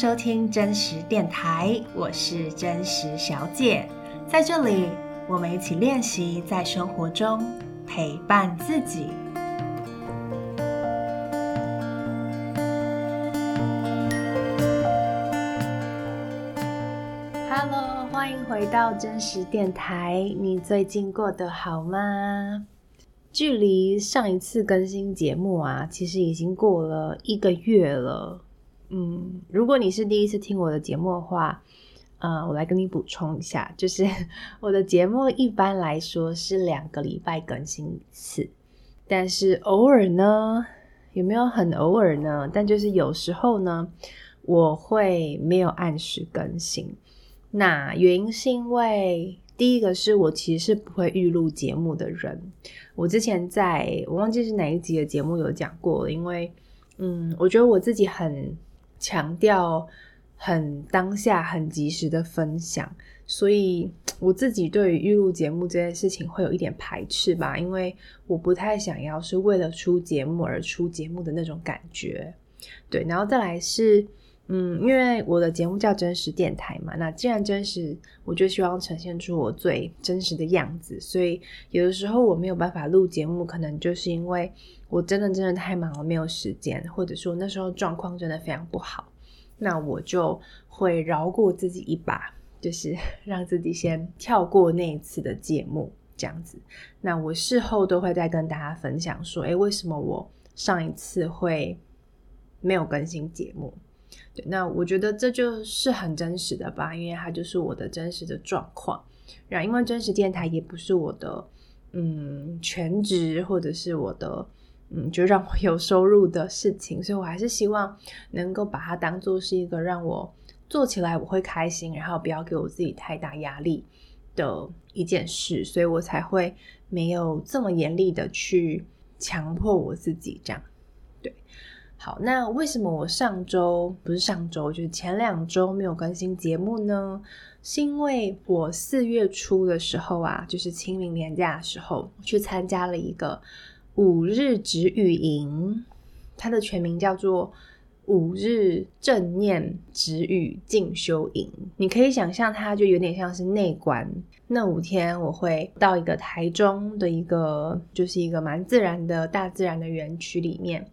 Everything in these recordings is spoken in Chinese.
收听真实电台，我是真实小姐，在这里我们一起练习在生活中陪伴自己。Hello，欢迎回到真实电台，你最近过得好吗？距离上一次更新节目啊，其实已经过了一个月了。嗯，如果你是第一次听我的节目的话，呃，我来跟你补充一下，就是 我的节目一般来说是两个礼拜更新一次，但是偶尔呢，有没有很偶尔呢？但就是有时候呢，我会没有按时更新。那原因是因为。第一个是我其实是不会预录节目的人，我之前在我忘记是哪一集的节目有讲过，因为嗯，我觉得我自己很强调很当下、很及时的分享，所以我自己对于预录节目这件事情会有一点排斥吧，因为我不太想要是为了出节目而出节目的那种感觉，对，然后再来是。嗯，因为我的节目叫真实电台嘛，那既然真实，我就希望呈现出我最真实的样子。所以有的时候我没有办法录节目，可能就是因为我真的真的太忙了，没有时间，或者说那时候状况真的非常不好，那我就会饶过自己一把，就是 让自己先跳过那一次的节目，这样子。那我事后都会再跟大家分享说，诶，为什么我上一次会没有更新节目？对，那我觉得这就是很真实的吧，因为它就是我的真实的状况。然后，因为真实电台也不是我的嗯全职，或者是我的嗯就让我有收入的事情，所以我还是希望能够把它当做是一个让我做起来我会开心，然后不要给我自己太大压力的一件事，所以我才会没有这么严厉的去强迫我自己这样。对。好，那为什么我上周不是上周，就是前两周没有更新节目呢？是因为我四月初的时候啊，就是清明连假的时候，去参加了一个五日止语营，它的全名叫做五日正念止语静修营。你可以想象，它就有点像是内观。那五天，我会到一个台中的一个，就是一个蛮自然的大自然的园区里面。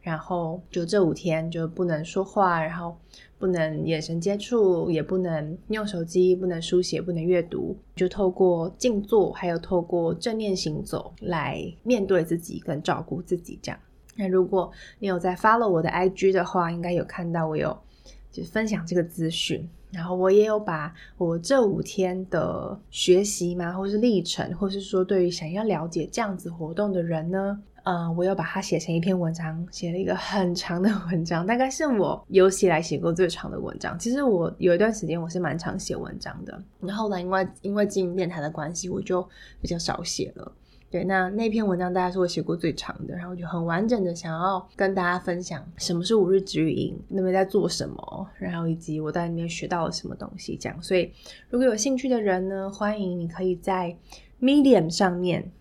然后就这五天就不能说话，然后不能眼神接触，也不能用手机，不能书写，不能阅读，就透过静坐，还有透过正念行走来面对自己跟照顾自己。这样，那如果你有在 follow 我的 IG 的话，应该有看到我有就分享这个资讯。然后我也有把我这五天的学习嘛，或是历程，或是说对于想要了解这样子活动的人呢。嗯，我有把它写成一篇文章，写了一个很长的文章，大概是我有写来写过最长的文章。其实我有一段时间我是蛮常写文章的，然后呢，因为因为经营电台的关系，我就比较少写了。对，那那篇文章大概是我写过最长的，然后就很完整的想要跟大家分享什么是五日止语营，那边在做什么，然后以及我在里面学到了什么东西，这样。所以如果有兴趣的人呢，欢迎你可以在 Medium 上面。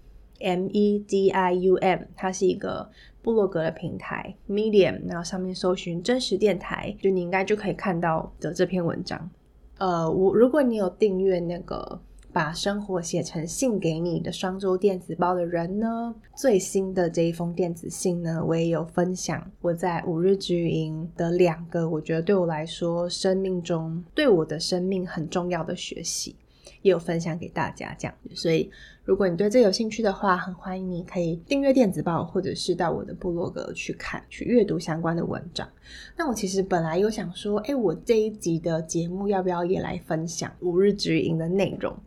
M E D I U M，它是一个部落格的平台，Medium，然后上面搜寻真实电台，就你应该就可以看到的这篇文章。呃，我如果你有订阅那个把生活写成信给你的双周电子报的人呢，最新的这一封电子信呢，我也有分享我在五日之营的两个，我觉得对我来说生命中对我的生命很重要的学习。也有分享给大家这样，所以如果你对这有兴趣的话，很欢迎你可以订阅电子报，或者是到我的部落格去看、去阅读相关的文章。那我其实本来有想说，哎，我这一集的节目要不要也来分享五日止语营的内容？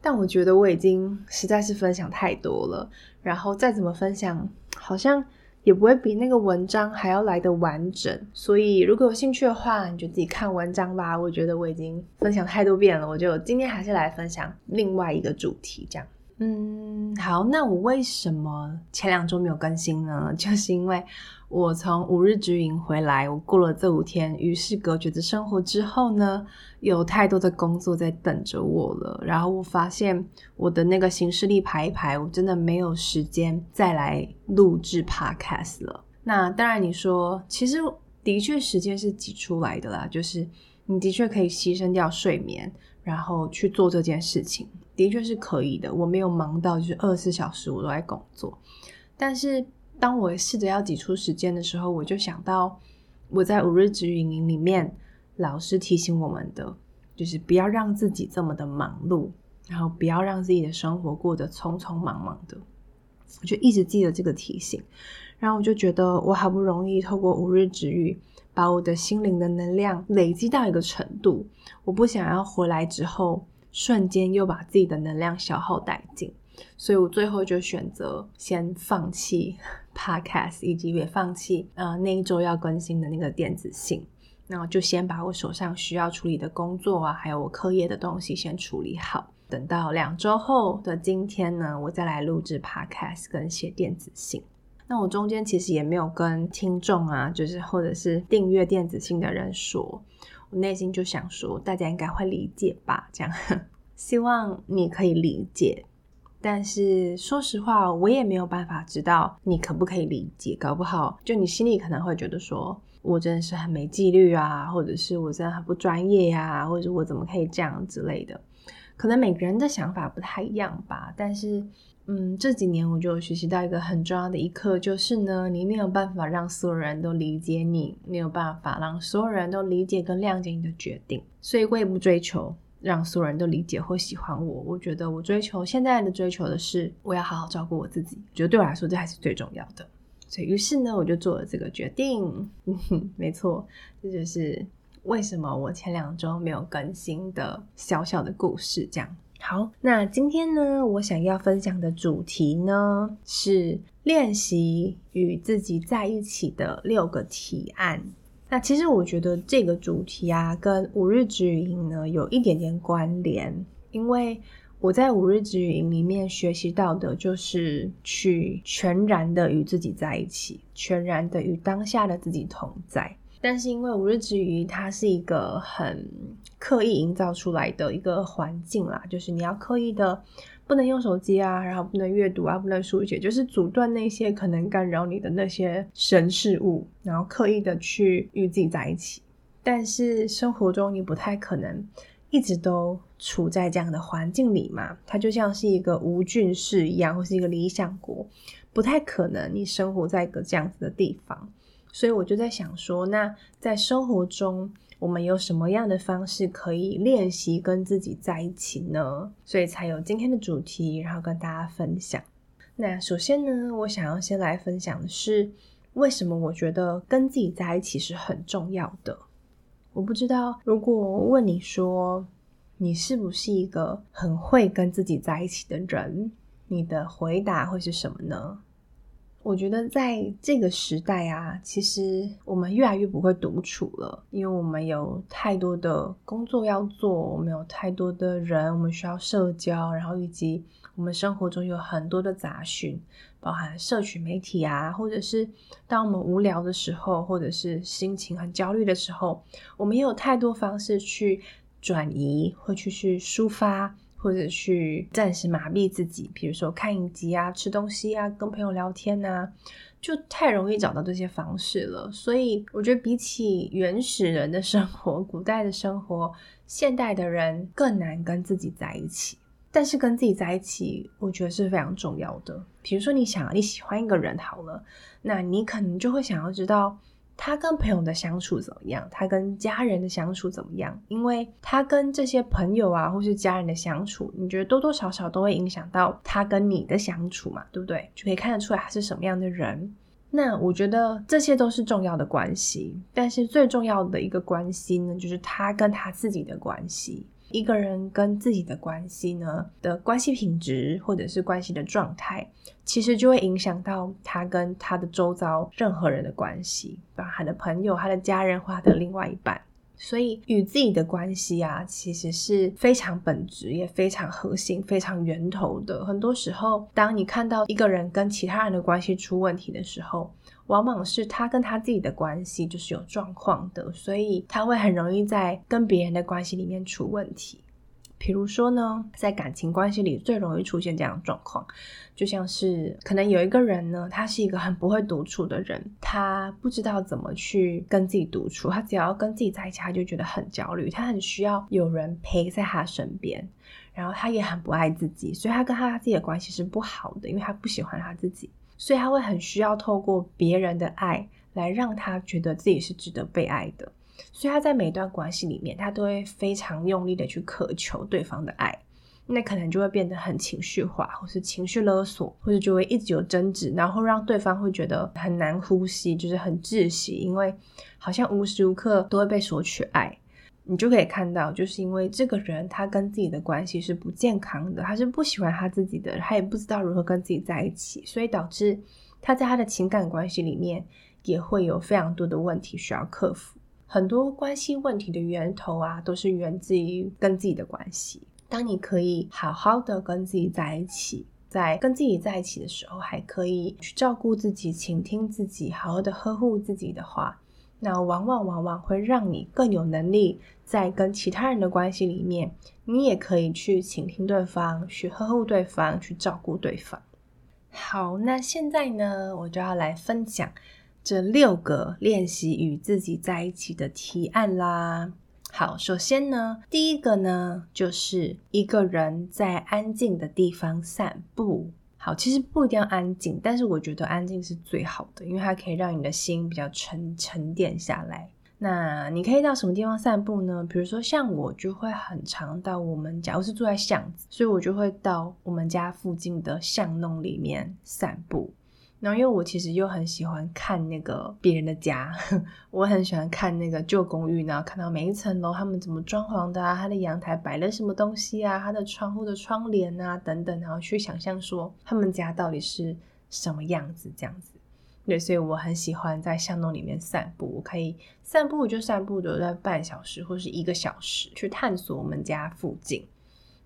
但我觉得我已经实在是分享太多了，然后再怎么分享，好像。也不会比那个文章还要来的完整，所以如果有兴趣的话，你就自己看文章吧。我觉得我已经分享太多遍了，我就今天还是来分享另外一个主题，这样。嗯，好，那我为什么前两周没有更新呢？就是因为我从五日之营回来，我过了这五天与世隔绝的生活之后呢，有太多的工作在等着我了。然后我发现我的那个行事历排一排，我真的没有时间再来录制 podcast 了。那当然，你说其实的确时间是挤出来的啦，就是你的确可以牺牲掉睡眠，然后去做这件事情，的确是可以的。我没有忙到就是二十四小时我都在工作，但是当我试着要挤出时间的时候，我就想到我在五日止语营里面老师提醒我们的，就是不要让自己这么的忙碌，然后不要让自己的生活过得匆匆忙忙的。我就一直记得这个提醒，然后我就觉得我好不容易透过五日止语，把我的心灵的能量累积到一个程度，我不想要回来之后瞬间又把自己的能量消耗殆尽，所以我最后就选择先放弃 Podcast，以及也放弃呃那一周要更新的那个电子信，然后就先把我手上需要处理的工作啊，还有我课业的东西先处理好。等到两周后的今天呢，我再来录制 Podcast 跟写电子信。那我中间其实也没有跟听众啊，就是或者是订阅电子信的人说，我内心就想说，大家应该会理解吧？这样，希望你可以理解。但是说实话，我也没有办法知道你可不可以理解。搞不好，就你心里可能会觉得说，我真的是很没纪律啊，或者是我真的很不专业呀，或者我怎么可以这样之类的。可能每个人的想法不太一样吧，但是，嗯，这几年我就学习到一个很重要的一课，就是呢，你没有办法让所有人都理解你，没有办法让所有人都理解跟谅解你的决定，所以我也不追求让所有人都理解或喜欢我。我觉得我追求现在的追求的是，我要好好照顾我自己，觉得对我来说这还是最重要的。所以，于是呢，我就做了这个决定。嗯哼，没错，这就是。为什么我前两周没有更新的小小的故事？这样好，那今天呢，我想要分享的主题呢，是练习与自己在一起的六个提案。那其实我觉得这个主题啊，跟五日止语呢有一点点关联，因为我在五日止语里面学习到的就是去全然的与自己在一起，全然的与当下的自己同在。但是因为五日之余，它是一个很刻意营造出来的一个环境啦，就是你要刻意的不能用手机啊，然后不能阅读啊，不能书写，就是阻断那些可能干扰你的那些神事物，然后刻意的去与自己在一起。但是生活中你不太可能一直都处在这样的环境里嘛，它就像是一个无菌室一样，或是一个理想国，不太可能你生活在一个这样子的地方。所以我就在想说，那在生活中，我们有什么样的方式可以练习跟自己在一起呢？所以才有今天的主题，然后跟大家分享。那首先呢，我想要先来分享的是，为什么我觉得跟自己在一起是很重要的。我不知道，如果问你说，你是不是一个很会跟自己在一起的人？你的回答会是什么呢？我觉得在这个时代啊，其实我们越来越不会独处了，因为我们有太多的工作要做，我们有太多的人，我们需要社交，然后以及我们生活中有很多的杂讯，包含社群媒体啊，或者是当我们无聊的时候，或者是心情很焦虑的时候，我们也有太多方式去转移，或去去抒发。或者去暂时麻痹自己，比如说看影集啊、吃东西啊、跟朋友聊天啊，就太容易找到这些方式了。所以我觉得比起原始人的生活、古代的生活，现代的人更难跟自己在一起。但是跟自己在一起，我觉得是非常重要的。比如说你想你喜欢一个人好了，那你可能就会想要知道。他跟朋友的相处怎么样？他跟家人的相处怎么样？因为他跟这些朋友啊，或是家人的相处，你觉得多多少少都会影响到他跟你的相处嘛，对不对？就可以看得出来他是什么样的人。那我觉得这些都是重要的关系，但是最重要的一个关系呢，就是他跟他自己的关系。一个人跟自己的关系呢的关系品质，或者是关系的状态，其实就会影响到他跟他的周遭任何人的关系，包含他的朋友、他的家人或他的另外一半。所以与自己的关系啊，其实是非常本质，也非常核心、非常源头的。很多时候，当你看到一个人跟其他人的关系出问题的时候，往往是他跟他自己的关系就是有状况的，所以他会很容易在跟别人的关系里面出问题。比如说呢，在感情关系里最容易出现这样的状况，就像是可能有一个人呢，他是一个很不会独处的人，他不知道怎么去跟自己独处，他只要跟自己在一起，他就觉得很焦虑，他很需要有人陪在他身边，然后他也很不爱自己，所以他跟他自己的关系是不好的，因为他不喜欢他自己，所以他会很需要透过别人的爱来让他觉得自己是值得被爱的。所以他在每一段关系里面，他都会非常用力的去渴求对方的爱，那可能就会变得很情绪化，或是情绪勒索，或者就会一直有争执，然后让对方会觉得很难呼吸，就是很窒息，因为好像无时无刻都会被索取爱。你就可以看到，就是因为这个人他跟自己的关系是不健康的，他是不喜欢他自己的，他也不知道如何跟自己在一起，所以导致他在他的情感关系里面也会有非常多的问题需要克服。很多关系问题的源头啊，都是源自于跟自己的关系。当你可以好好的跟自己在一起，在跟自己在一起的时候，还可以去照顾自己、倾听自己、好好的呵护自己的话，那往往往往会让你更有能力在跟其他人的关系里面，你也可以去倾听对方、去呵护对方、去照顾对方。好，那现在呢，我就要来分享。这六个练习与自己在一起的提案啦。好，首先呢，第一个呢，就是一个人在安静的地方散步。好，其实不一定要安静，但是我觉得安静是最好的，因为它可以让你的心比较沉沉淀下来。那你可以到什么地方散步呢？比如说像我就会很常到我们假如是住在巷子，所以我就会到我们家附近的巷弄里面散步。然后，因为我其实又很喜欢看那个别人的家，我很喜欢看那个旧公寓，然后看到每一层楼他们怎么装潢的啊，他的阳台摆了什么东西啊，他的窗户的窗帘啊等等，然后去想象说他们家到底是什么样子这样子。对，所以我很喜欢在巷弄里面散步，我可以散步就散步的在半小时或是一个小时去探索我们家附近。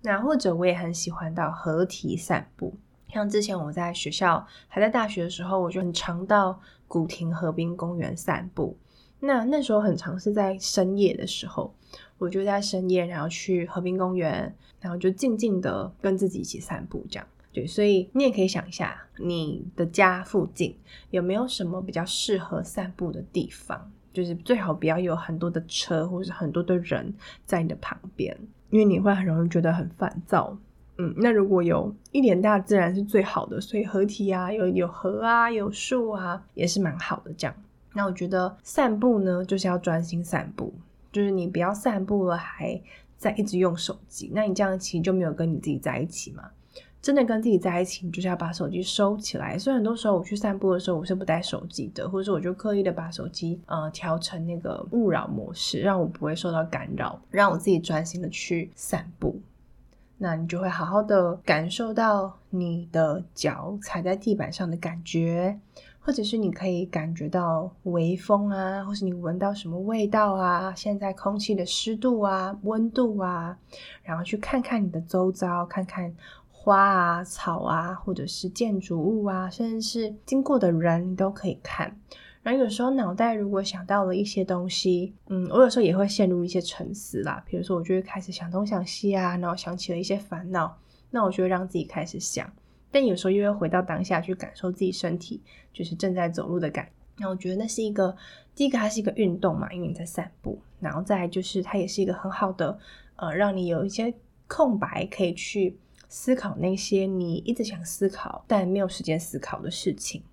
那或者我也很喜欢到河堤散步。像之前我在学校还在大学的时候，我就很常到古亭河滨公园散步。那那时候很常是在深夜的时候，我就在深夜，然后去河滨公园，然后就静静的跟自己一起散步，这样。对，所以你也可以想一下，你的家附近有没有什么比较适合散步的地方？就是最好不要有很多的车或者很多的人在你的旁边，因为你会很容易觉得很烦躁。嗯，那如果有一点大自然是最好的，所以合体啊，有有河啊，有树啊，也是蛮好的。这样，那我觉得散步呢，就是要专心散步，就是你不要散步了还在一直用手机，那你这样其实就没有跟你自己在一起嘛。真的跟自己在一起，你就是要把手机收起来。所以很多时候我去散步的时候，我是不带手机的，或者说我就刻意的把手机呃调成那个勿扰模式，让我不会受到干扰，让我自己专心的去散步。那你就会好好的感受到你的脚踩在地板上的感觉，或者是你可以感觉到微风啊，或是你闻到什么味道啊，现在空气的湿度啊、温度啊，然后去看看你的周遭，看看花啊、草啊，或者是建筑物啊，甚至是经过的人，你都可以看。然后有时候脑袋如果想到了一些东西，嗯，我有时候也会陷入一些沉思啦。比如说，我就会开始想东想西啊，然后想起了一些烦恼，那我就会让自己开始想。但有时候又会回到当下去感受自己身体，就是正在走路的感。那我觉得那是一个，第一个它是一个运动嘛，因为你在散步。然后再就是它也是一个很好的，呃，让你有一些空白可以去思考那些你一直想思考但没有时间思考的事情。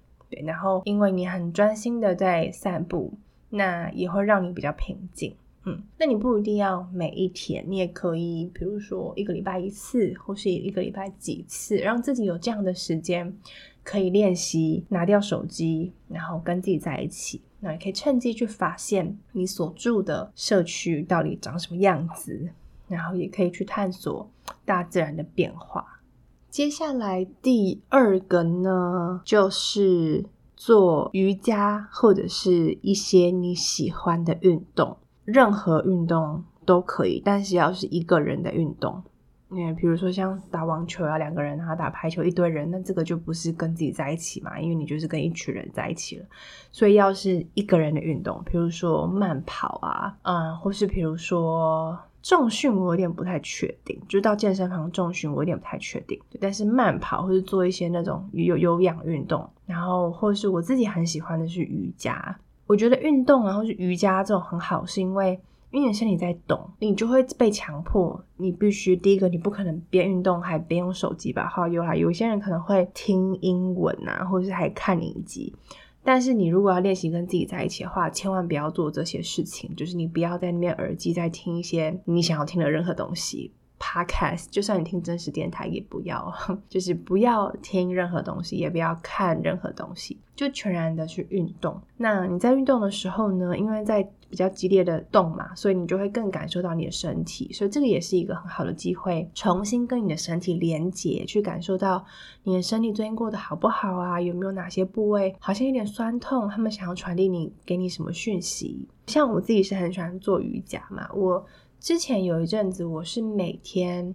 然后，因为你很专心的在散步，那也会让你比较平静。嗯，那你不一定要每一天，你也可以，比如说一个礼拜一次，或是一个礼拜几次，让自己有这样的时间，可以练习拿掉手机，然后跟自己在一起。那也可以趁机去发现你所住的社区到底长什么样子，然后也可以去探索大自然的变化。接下来第二个呢，就是做瑜伽或者是一些你喜欢的运动，任何运动都可以，但是要是一个人的运动，因为比如说像打网球要两个人，然后打排球一堆人，那这个就不是跟自己在一起嘛，因为你就是跟一群人在一起了，所以要是一个人的运动，比如说慢跑啊，嗯，或是比如说重训我有点不太确定，就到健身房重训我有点不太确定。但是慢跑或是做一些那种有有氧运动，然后或是我自己很喜欢的是瑜伽。我觉得运动然后是瑜伽这种很好，是因为。因为你身体在动，你就会被强迫，你必须第一个，你不可能边运动还边用手机吧？好，有，有些人可能会听英文啊，或者是还看影集。但是你如果要练习跟自己在一起的话，千万不要做这些事情。就是你不要在那边耳机在听一些你想要听的任何东西。Podcast，就算你听真实电台也不要，就是不要听任何东西，也不要看任何东西，就全然的去运动。那你在运动的时候呢，因为在比较激烈的动嘛，所以你就会更感受到你的身体，所以这个也是一个很好的机会，重新跟你的身体连接，去感受到你的身体最近过得好不好啊？有没有哪些部位好像有点酸痛？他们想要传递你给你什么讯息？像我自己是很喜欢做瑜伽嘛，我。之前有一阵子，我是每天，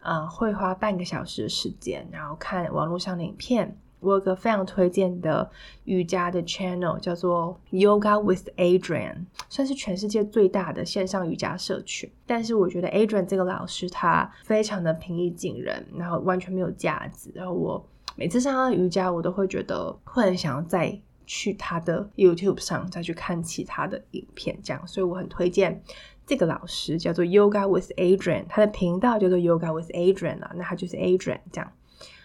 呃，会花半个小时的时间，然后看网络上的影片。我有个非常推荐的瑜伽的 channel，叫做 Yoga with Adriene，算是全世界最大的线上瑜伽社群。但是我觉得 Adrian 这个老师他非常的平易近人，然后完全没有架子。然后我每次上他的瑜伽，我都会觉得会很想要再去他的 YouTube 上再去看其他的影片，这样。所以我很推荐。这个老师叫做 Yoga with Adrian，他的频道叫做 Yoga with Adriene 啊，那他就是 Adriene 这样。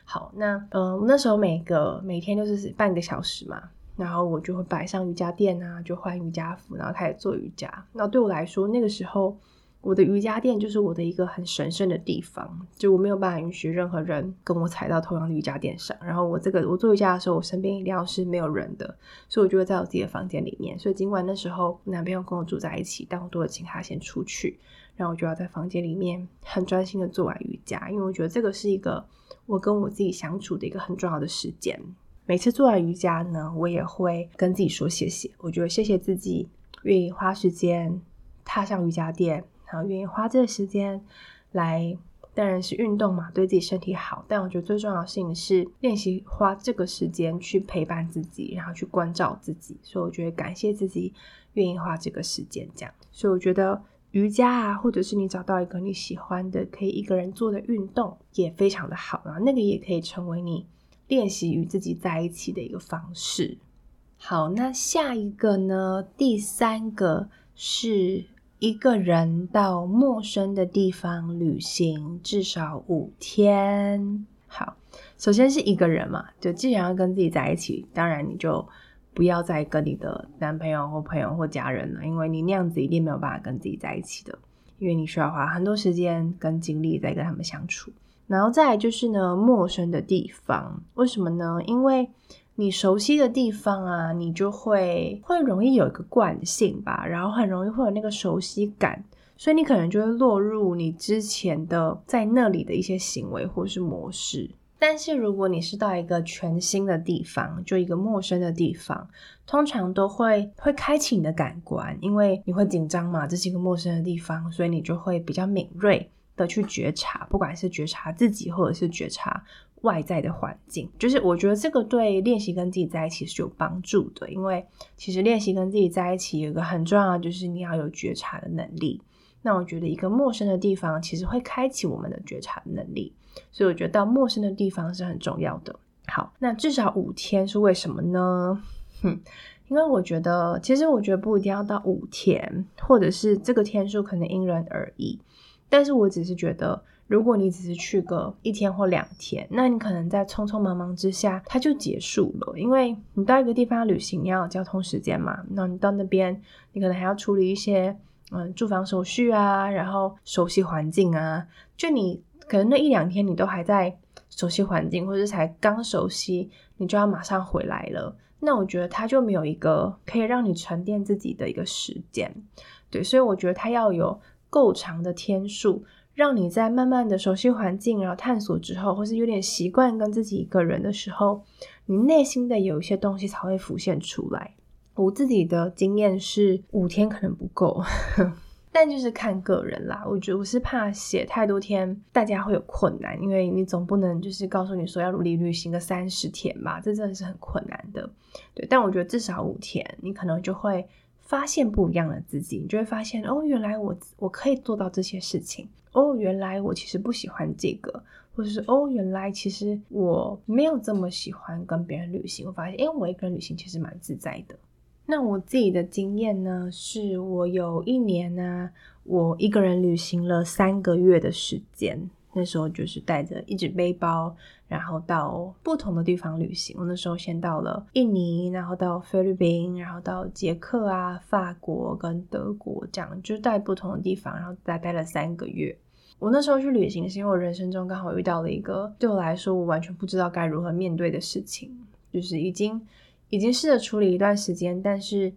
好，那嗯，我那时候每个每天就是半个小时嘛，然后我就会摆上瑜伽垫啊，就换瑜伽服，然后开始做瑜伽。那对我来说，那个时候。我的瑜伽垫就是我的一个很神圣的地方，就我没有办法允许任何人跟我踩到同样的瑜伽垫上。然后我这个我做瑜伽的时候，我身边一定要是没有人的，所以我就会在我自己的房间里面。所以尽管那时候男朋友跟我住在一起，但我都会请他先出去，然后我就要在房间里面很专心的做完瑜伽，因为我觉得这个是一个我跟我自己相处的一个很重要的时间。每次做完瑜伽呢，我也会跟自己说谢谢，我觉得谢谢自己愿意花时间踏上瑜伽垫。然后愿意花这个时间来，当然是运动嘛，对自己身体好。但我觉得最重要的事情是练习花这个时间去陪伴自己，然后去关照自己。所以我觉得感谢自己愿意花这个时间这样。所以我觉得瑜伽啊，或者是你找到一个你喜欢的可以一个人做的运动，也非常的好。然后那个也可以成为你练习与自己在一起的一个方式。好，那下一个呢？第三个是。一个人到陌生的地方旅行至少五天。好，首先是一个人嘛，就既然要跟自己在一起，当然你就不要再跟你的男朋友或朋友或家人了，因为你那样子一定没有办法跟自己在一起的，因为你需要花很多时间跟精力在跟他们相处。然后再来就是呢，陌生的地方，为什么呢？因为你熟悉的地方啊，你就会会容易有一个惯性吧，然后很容易会有那个熟悉感，所以你可能就会落入你之前的在那里的一些行为或是模式。但是如果你是到一个全新的地方，就一个陌生的地方，通常都会会开启你的感官，因为你会紧张嘛，这是一个陌生的地方，所以你就会比较敏锐的去觉察，不管是觉察自己或者是觉察。外在的环境，就是我觉得这个对练习跟自己在一起是有帮助的，因为其实练习跟自己在一起有一个很重要的，就是你要有觉察的能力。那我觉得一个陌生的地方，其实会开启我们的觉察能力，所以我觉得到陌生的地方是很重要的。好，那至少五天是为什么呢？哼，因为我觉得，其实我觉得不一定要到五天，或者是这个天数可能因人而异，但是我只是觉得。如果你只是去个一天或两天，那你可能在匆匆忙忙之下，它就结束了。因为你到一个地方旅行，你要有交通时间嘛。那你到那边，你可能还要处理一些嗯住房手续啊，然后熟悉环境啊。就你可能那一两天，你都还在熟悉环境，或者才刚熟悉，你就要马上回来了。那我觉得它就没有一个可以让你沉淀自己的一个时间。对，所以我觉得它要有够长的天数。让你在慢慢的熟悉环境，然后探索之后，或是有点习惯跟自己一个人的时候，你内心的有一些东西才会浮现出来。我自己的经验是五天可能不够，但就是看个人啦。我觉得我是怕写太多天，大家会有困难，因为你总不能就是告诉你说要努力旅行个三十天吧，这真的是很困难的。对，但我觉得至少五天，你可能就会发现不一样的自己，你就会发现哦，原来我我可以做到这些事情。哦，原来我其实不喜欢这个，或者是哦，原来其实我没有这么喜欢跟别人旅行。我发现，因为我一个人旅行其实蛮自在的。那我自己的经验呢，是我有一年呢、我一个人旅行了三个月的时间。那时候就是带着一只背包，然后到不同的地方旅行。我那时候先到了印尼，然后到菲律宾，然后到捷克啊、法国跟德国，这样就在不同的地方，然后再待了三个月。我那时候去旅行，是因为我人生中刚好遇到了一个对我来说我完全不知道该如何面对的事情，就是已经已经试着处理一段时间，但是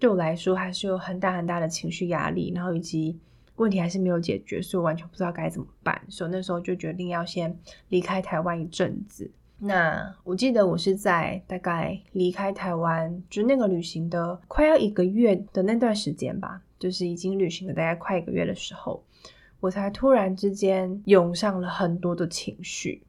对我来说还是有很大很大的情绪压力，然后以及。问题还是没有解决，所以我完全不知道该怎么办。所以那时候就决定要先离开台湾一阵子。那我记得我是在大概离开台湾，就那个旅行的快要一个月的那段时间吧，就是已经旅行了大概快一个月的时候，我才突然之间涌上了很多的情绪。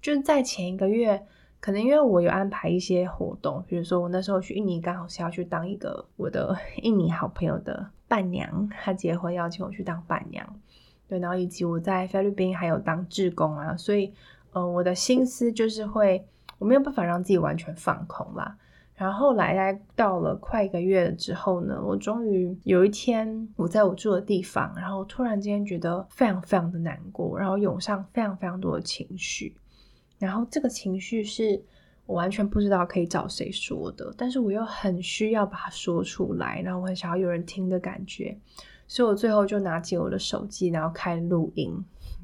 就是在前一个月，可能因为我有安排一些活动，比如说我那时候去印尼，刚好是要去当一个我的 印尼好朋友的。伴娘，她结婚邀请我去当伴娘，对，然后以及我在菲律宾还有当志工啊，所以，呃，我的心思就是会，我没有办法让自己完全放空啦。然后后来，到了快一个月之后呢，我终于有一天，我在我住的地方，然后突然间觉得非常非常的难过，然后涌上非常非常多的情绪，然后这个情绪是。我完全不知道可以找谁说的，但是我又很需要把它说出来，然后我很想要有人听的感觉，所以我最后就拿起我的手机，然后开录音，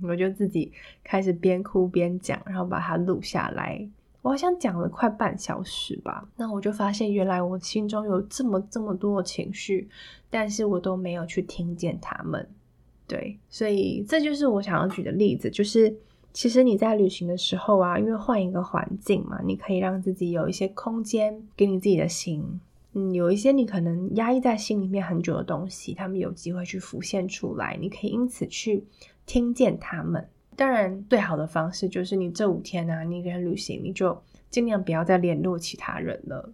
我就自己开始边哭边讲，然后把它录下来。我好像讲了快半小时吧，那我就发现原来我心中有这么这么多的情绪，但是我都没有去听见他们。对，所以这就是我想要举的例子，就是。其实你在旅行的时候啊，因为换一个环境嘛，你可以让自己有一些空间给你自己的心。嗯，有一些你可能压抑在心里面很久的东西，他们有机会去浮现出来，你可以因此去听见他们。当然，最好的方式就是你这五天啊，你一个人旅行，你就尽量不要再联络其他人了，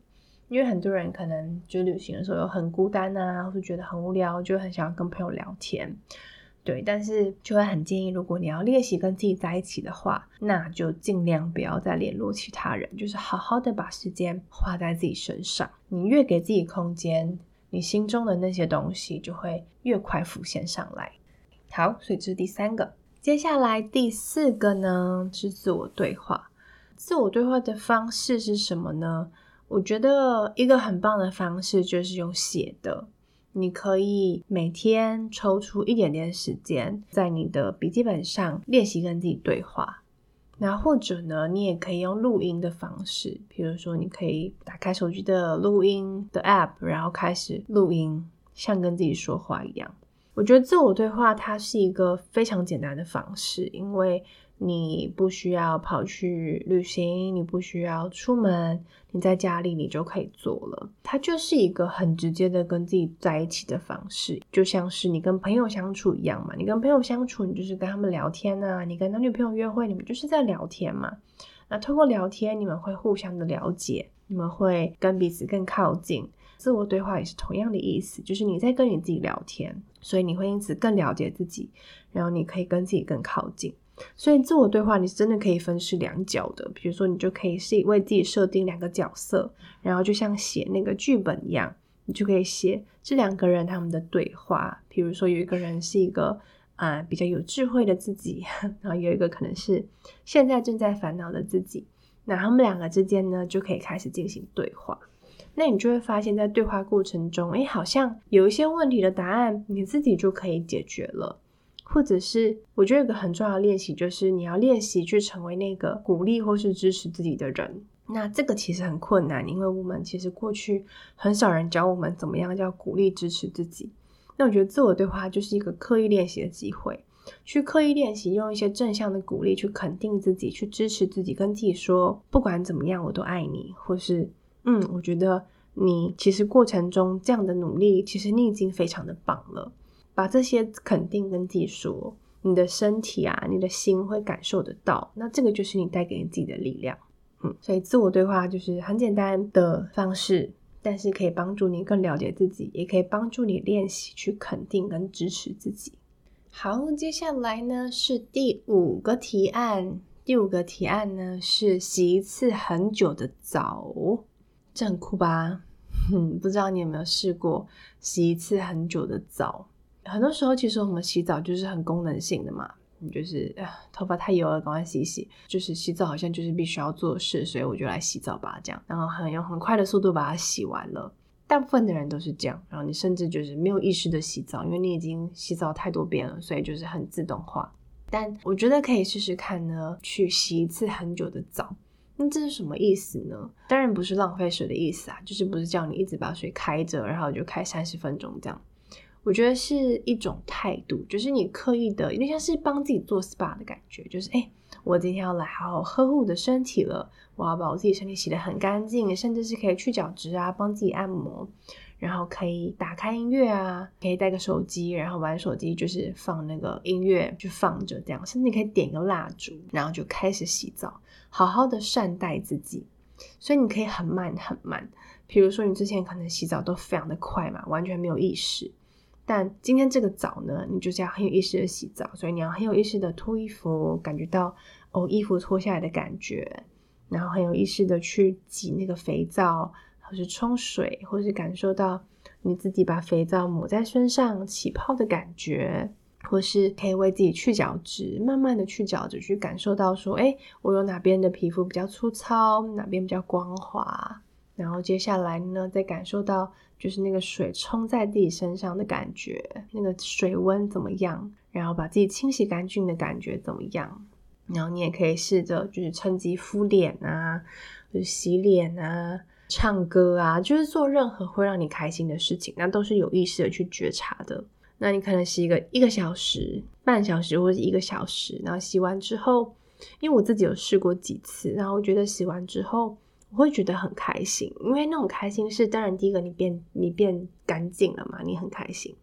因为很多人可能就旅行的时候有很孤单啊，或者觉得很无聊，就很想要跟朋友聊天。对，但是就会很建议，如果你要练习跟自己在一起的话，那就尽量不要再联络其他人，就是好好的把时间花在自己身上。你越给自己空间，你心中的那些东西就会越快浮现上来。好，所以这是第三个。接下来第四个呢，是自我对话。自我对话的方式是什么呢？我觉得一个很棒的方式就是用写的。你可以每天抽出一点点时间，在你的笔记本上练习跟自己对话。那或者呢，你也可以用录音的方式，比如说，你可以打开手机的录音的 App，然后开始录音，像跟自己说话一样。我觉得自我对话它是一个非常简单的方式，因为你不需要跑去旅行，你不需要出门，你在家里你就可以做了。它就是一个很直接的跟自己在一起的方式，就像是你跟朋友相处一样嘛。你跟朋友相处，你就是跟他们聊天啊；你跟男女朋友约会，你们就是在聊天嘛。那通过聊天，你们会互相的了解，你们会跟彼此更靠近。自我对话也是同样的意思，就是你在跟你自己聊天，所以你会因此更了解自己，然后你可以跟自己更靠近。所以自我对话，你是真的可以分饰两角的。比如说，你就可以是为自己设定两个角色，然后就像写那个剧本一样，你就可以写这两个人他们的对话。比如说，有一个人是一个啊、比较有智慧的自己，然后有一个可能是现在正在烦恼的自己。那他们两个之间呢，就可以开始进行对话。那你就会发现，在对话过程中，诶，好像有一些问题的答案，你自己就可以解决了。或者是，我觉得有一个很重要的练习，就是你要练习去成为那个鼓励或是支持自己的人。那这个其实很困难，因为我们其实过去很少人教我们怎么样叫鼓励支持自己。那我觉得自我对话就是一个刻意练习的机会，去刻意练习用一些正向的鼓励去肯定自己，去支持自己，跟自己说，不管怎么样，我都爱你，或是嗯，我觉得你其实过程中这样的努力，其实你已经非常的棒了。把这些肯定跟自己说，你的身体啊，你的心会感受得到。那这个就是你带给你自己的力量。嗯，所以自我对话就是很简单的方式，但是可以帮助你更了解自己，也可以帮助你练习去肯定跟支持自己。好，接下来呢是第五个提案。第五个提案呢是洗一次很久的澡，这很酷吧？哼，不知道你有没有试过洗一次很久的澡？很多时候其实我们洗澡就是很功能性的嘛，就是头发太油了，赶快洗洗。就是洗澡好像就是必须要做事，所以我就来洗澡吧，这样，然后很用很快的速度把它洗完了。大部分的人都是这样，然后你甚至就是没有意识的洗澡，因为你已经洗澡太多遍了，所以就是很自动化。但我觉得可以试试看呢，去洗一次很久的澡。那这是什么意思呢？当然不是浪费水的意思啊，就是不是叫你一直把水开着，然后就开三十分钟这样。我觉得是一种态度，就是你刻意的，有点像是帮自己做 SPA 的感觉，就是哎，我今天要来好好呵护我的身体了，我要把我自己身体洗得很干净，甚至是可以去角质啊，帮自己按摩。然后可以打开音乐啊，可以带个手机，然后玩手机，就是放那个音乐就放着这样，甚至你可以点个蜡烛，然后就开始洗澡，好好的善待自己。所以你可以很慢很慢，比如说你之前可能洗澡都非常的快嘛，完全没有意识。但今天这个澡呢，你就是要很有意识的洗澡，所以你要很有意识的脱衣服，感觉到哦衣服脱下来的感觉，然后很有意识的去挤那个肥皂。或是冲水，或是感受到你自己把肥皂抹在身上起泡的感觉，或是可以为自己去角质，慢慢的去角质，去感受到说，哎，我有哪边的皮肤比较粗糙，哪边比较光滑，然后接下来呢，再感受到就是那个水冲在自己身上的感觉，那个水温怎么样，然后把自己清洗干净的感觉怎么样，然后你也可以试着就是趁机敷脸啊，就是洗脸啊。唱歌啊，就是做任何会让你开心的事情，那都是有意识的去觉察的。那你可能洗一个一个小时、半小时或者一个小时，然后洗完之后，因为我自己有试过几次，然后我觉得洗完之后我会觉得很开心，因为那种开心是，当然第一个你变你变干净了嘛，你很开心，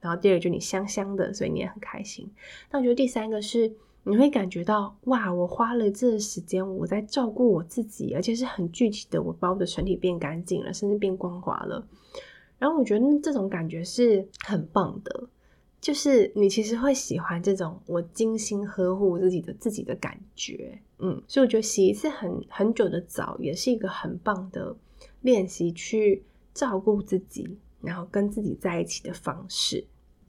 然后第二个就你香香的，所以你也很开心。那我觉得第三个是。你会感觉到哇，我花了这时间，我在照顾我自己，而且是很具体的，我把我的身体变干净了，甚至变光滑了。然后我觉得这种感觉是很棒的，就是你其实会喜欢这种我精心呵护自己的自己的感觉，嗯，所以我觉得洗一次很很久的澡也是一个很棒的练习，去照顾自己，然后跟自己在一起的方式。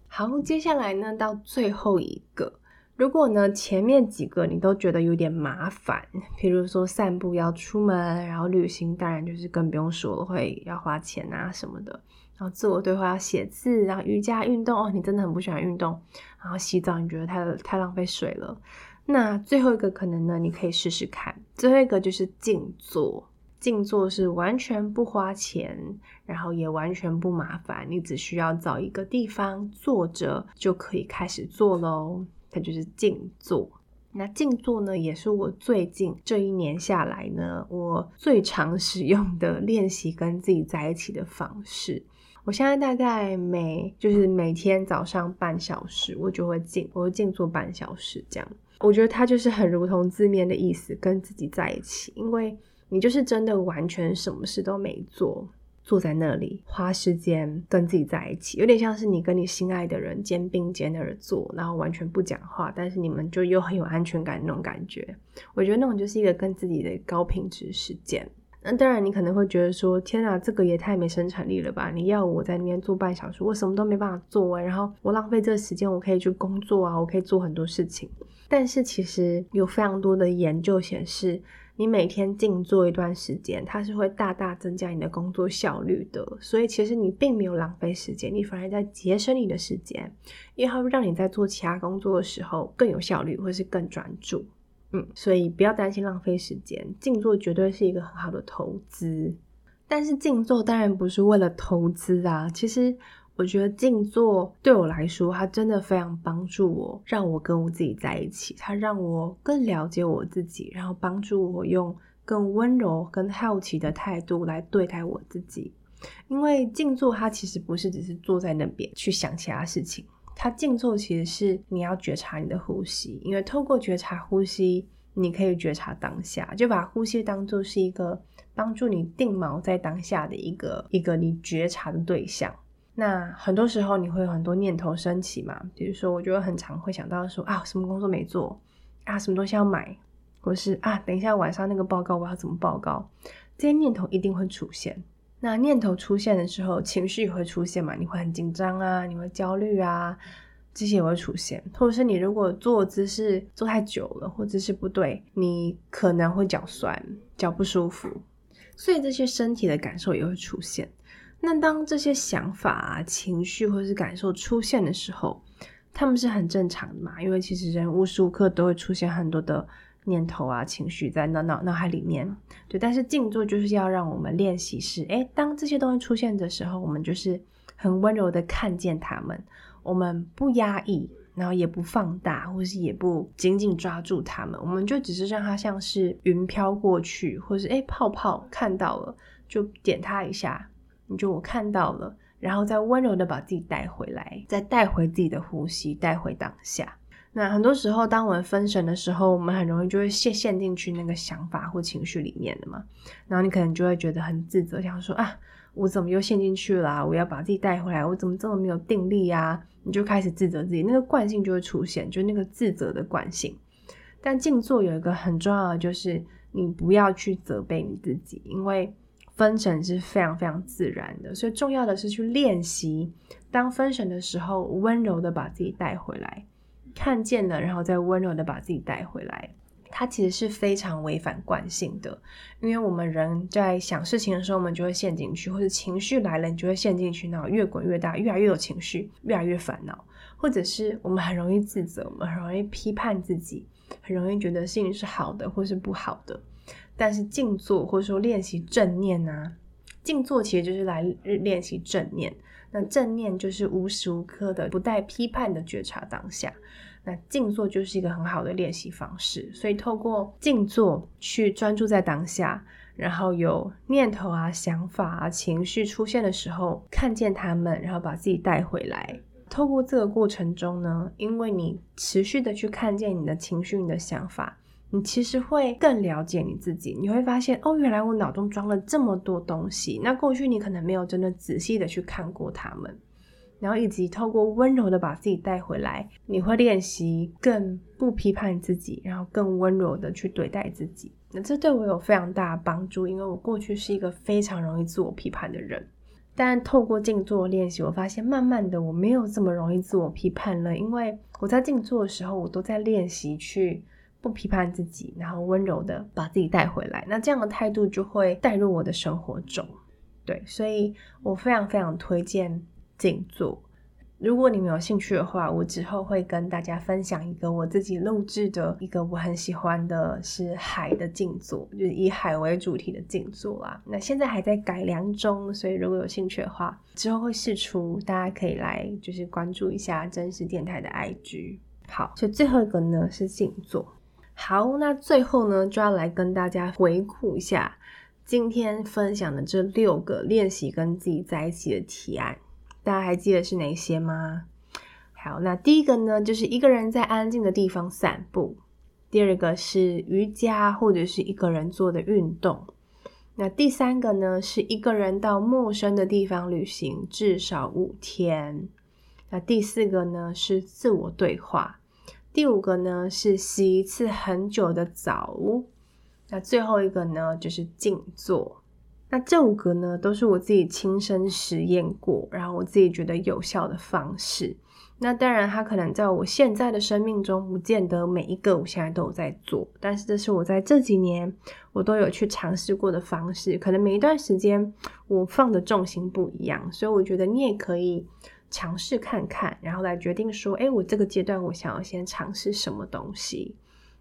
好，接下来呢，到最后一个。如果呢，前面几个你都觉得有点麻烦，比如说散步要出门，然后旅行当然就是更不用说了，会要花钱啊什么的。然后自我对话要写字，然后瑜伽运动哦，你真的很不喜欢运动。然后洗澡你觉得太太浪费水了。那最后一个可能呢，你可以试试看。最后一个就是静坐，静坐是完全不花钱，然后也完全不麻烦，你只需要找一个地方坐着就可以开始做喽。它就是静坐，那静坐呢，也是我最近这一年下来呢，我最常使用的练习跟自己在一起的方式。我现在大概每就是每天早上半小时，我就会静，我会静坐半小时这样。我觉得它就是很如同字面的意思，跟自己在一起，因为你就是真的完全什么事都没做。坐在那里，花时间跟自己在一起，有点像是你跟你心爱的人肩并肩的而坐，然后完全不讲话，但是你们就又很有安全感那种感觉。我觉得那种就是一个跟自己的高品质时间。那当然，你可能会觉得说：“天啊，这个也太没生产力了吧！你要我在那边坐半小时，我什么都没办法做，然后我浪费这个时间，我可以去工作啊，我可以做很多事情。”但是其实有非常多的研究显示，你每天静坐一段时间，它是会大大增加你的工作效率的。所以其实你并没有浪费时间，你反而在节省你的时间，因为它会让你在做其他工作的时候更有效率，或是更专注。嗯，所以不要担心浪费时间，静坐绝对是一个很好的投资。但是静坐当然不是为了投资啊，其实。我觉得静坐对我来说，它真的非常帮助我，让我跟我自己在一起。它让我更了解我自己，然后帮助我用更温柔、更好奇的态度来对待我自己。因为静坐，它其实不是只是坐在那边去想其他事情，它静坐其实是你要觉察你的呼吸，因为透过觉察呼吸，你可以觉察当下，就把呼吸当做是一个帮助你定锚在当下的一个一个你觉察的对象。那很多时候你会有很多念头升起嘛，比如说我觉得很常会想到说啊，什么工作没做啊，什么东西要买，或是啊，等一下晚上那个报告我要怎么报告，这些念头一定会出现。那念头出现的时候，情绪也会出现嘛，你会很紧张啊，你会焦虑啊，这些也会出现。或者是你如果坐姿势坐太久了，或者是不对，你可能会脚酸、脚不舒服，所以这些身体的感受也会出现。那当这些想法啊、情绪或是感受出现的时候，他们是很正常的嘛？因为其实人无时无刻都会出现很多的念头啊、情绪在脑脑脑海里面。对，但是静坐就是要让我们练习是，诶，当这些东西出现的时候，我们就是很温柔的看见他们，我们不压抑，然后也不放大，或是也不紧紧抓住他们，我们就只是让它像是云飘过去，或是诶泡泡看到了就点它一下。你就我看到了，然后再温柔的把自己带回来，再带回自己的呼吸，带回当下。那很多时候，当我们分神的时候，我们很容易就会陷陷进去那个想法或情绪里面的嘛。然后你可能就会觉得很自责，想说啊，我怎么又陷进去了？我要把自己带回来，我怎么这么没有定力啊？你就开始自责自己，那个惯性就会出现，就那个自责的惯性。但静坐有一个很重要的，就是你不要去责备你自己，因为。分神是非常非常自然的，所以重要的是去练习，当分神的时候，温柔的把自己带回来，看见了，然后再温柔的把自己带回来。它其实是非常违反惯性的，因为我们人在想事情的时候，我们就会陷进去，或者情绪来了，你就会陷进去，然后越滚越大，越来越有情绪，越来越烦恼，或者是我们很容易自责，我们很容易批判自己，很容易觉得事情是好的或是不好的。但是静坐或者说练习正念啊，静坐其实就是来练习正念。那正念就是无时无刻的不带批判的觉察当下。那静坐就是一个很好的练习方式。所以透过静坐去专注在当下，然后有念头啊、想法啊、情绪出现的时候，看见他们，然后把自己带回来。透过这个过程中呢，因为你持续的去看见你的情绪、你的想法。你其实会更了解你自己，你会发现哦，原来我脑中装了这么多东西。那过去你可能没有真的仔细的去看过他们，然后以及透过温柔的把自己带回来，你会练习更不批判自己，然后更温柔的去对待自己。那这对我有非常大的帮助，因为我过去是一个非常容易自我批判的人，但透过静坐练习，我发现慢慢的我没有这么容易自我批判了，因为我在静坐的时候，我都在练习去。不批判自己，然后温柔的把自己带回来，那这样的态度就会带入我的生活中。对，所以我非常非常推荐静坐。如果你们有兴趣的话，我之后会跟大家分享一个我自己录制的一个我很喜欢的是海的静坐，就是以海为主题的静坐啦。那现在还在改良中，所以如果有兴趣的话，之后会试出，大家可以来就是关注一下真实电台的 IG。好，所以最后一个呢是静坐。好，那最后呢，就要来跟大家回顾一下今天分享的这六个练习跟自己在一起的提案，大家还记得是哪些吗？好，那第一个呢，就是一个人在安静的地方散步；第二个是瑜伽或者是一个人做的运动；那第三个呢，是一个人到陌生的地方旅行至少五天；那第四个呢，是自我对话。第五个呢是洗一次很久的澡，那最后一个呢就是静坐。那这五个呢都是我自己亲身实验过，然后我自己觉得有效的方式。那当然，它可能在我现在的生命中不见得每一个我现在都有在做，但是这是我在这几年我都有去尝试过的方式。可能每一段时间我放的重心不一样，所以我觉得你也可以。尝试看看，然后来决定说，诶，我这个阶段我想要先尝试什么东西，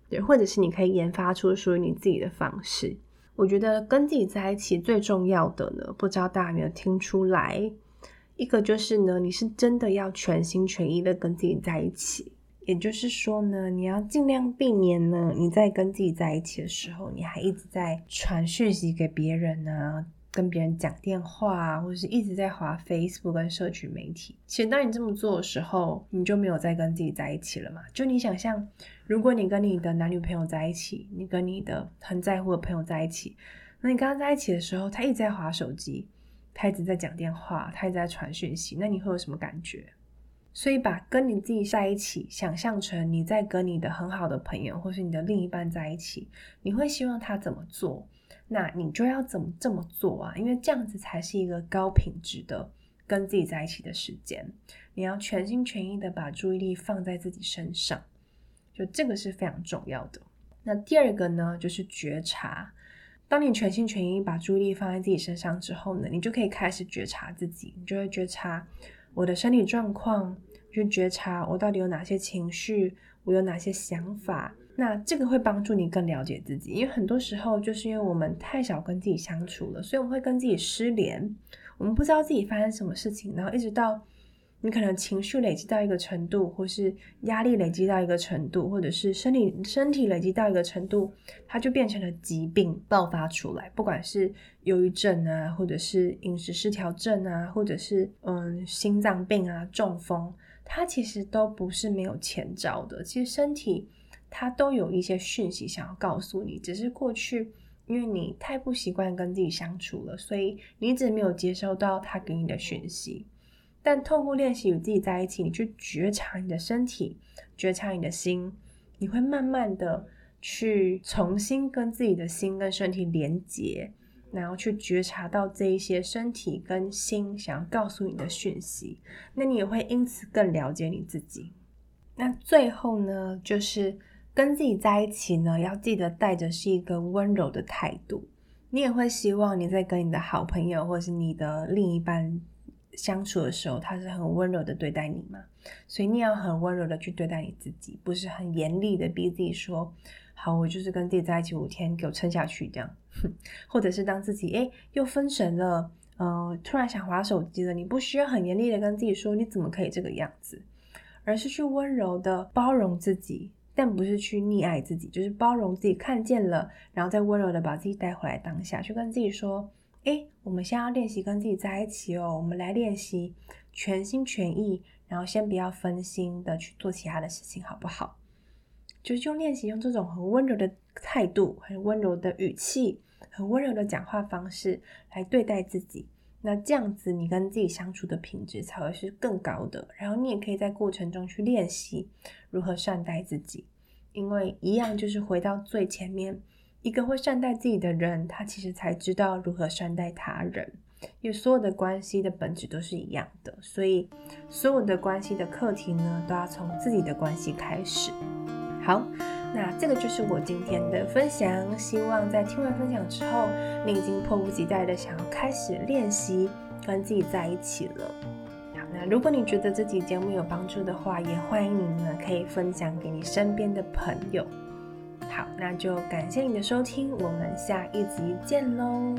对，或者是你可以研发出属于你自己的方式。我觉得跟自己在一起最重要的呢，不知道大家有没有听出来？一个就是呢，你是真的要全心全意的跟自己在一起，也就是说呢，你要尽量避免呢，你在跟自己在一起的时候，你还一直在传讯息给别人啊。跟别人讲电话，或者是一直在滑 Facebook 跟社群媒体。其实当你这么做的时候，你就没有再跟自己在一起了嘛。就你想象，如果你跟你的男女朋友在一起，你跟你的很在乎的朋友在一起，那你跟他在一起的时候，他一直在滑手机，他一直在讲电话，他一直在传讯息，那你会有什么感觉？所以把跟你自己在一起想象成你在跟你的很好的朋友或是你的另一半在一起，你会希望他怎么做？那你就要怎么这么做啊？因为这样子才是一个高品质的跟自己在一起的时间。你要全心全意的把注意力放在自己身上，就这个是非常重要的。那第二个呢，就是觉察。当你全心全意把注意力放在自己身上之后呢，你就可以开始觉察自己，你就会觉察。我的身体状况，就觉察我到底有哪些情绪，我有哪些想法。那这个会帮助你更了解自己，因为很多时候就是因为我们太少跟自己相处了，所以我们会跟自己失联。我们不知道自己发生什么事情，然后一直到。你可能情绪累积到一个程度，或是压力累积到一个程度，或者是身体身体累积到一个程度，它就变成了疾病爆发出来。不管是忧郁症啊，或者是饮食失调症啊，或者是嗯心脏病啊、中风，它其实都不是没有前兆的。其实身体他都有一些讯息想要告诉你，只是过去因为你太不习惯跟自己相处了，所以你一直没有接收到他给你的讯息。但透过练习与自己在一起，你去觉察你的身体，觉察你的心，你会慢慢的去重新跟自己的心跟身体连接，然后去觉察到这一些身体跟心想要告诉你的讯息，那你也会因此更了解你自己。那最后呢，就是跟自己在一起呢，要记得带着是一个温柔的态度。你也会希望你在跟你的好朋友或是你的另一半。相处的时候，他是很温柔的对待你嘛，所以你要很温柔的去对待你自己，不是很严厉的逼自己说，好，我就是跟自己在一起五天，给我撑下去这样，或者是当自己诶又分神了，呃，突然想划手机了，你不需要很严厉的跟自己说，你怎么可以这个样子，而是去温柔的包容自己，但不是去溺爱自己，就是包容自己看见了，然后再温柔的把自己带回来当下，去跟自己说。诶，我们现在要练习跟自己在一起哦。我们来练习全心全意，然后先不要分心的去做其他的事情，好不好？就是用练习，用这种很温柔的态度、很温柔的语气、很温柔的讲话方式来对待自己。那这样子，你跟自己相处的品质才会是更高的。然后你也可以在过程中去练习如何善待自己，因为一样就是回到最前面。一个会善待自己的人，他其实才知道如何善待他人。因为所有的关系的本质都是一样的，所以所有的关系的课题呢，都要从自己的关系开始。好，那这个就是我今天的分享。希望在听完分享之后，你已经迫不及待的想要开始练习跟自己在一起了。好，那如果你觉得这集节目有帮助的话，也欢迎你呢可以分享给你身边的朋友。好，那就感谢你的收听，我们下一集见喽。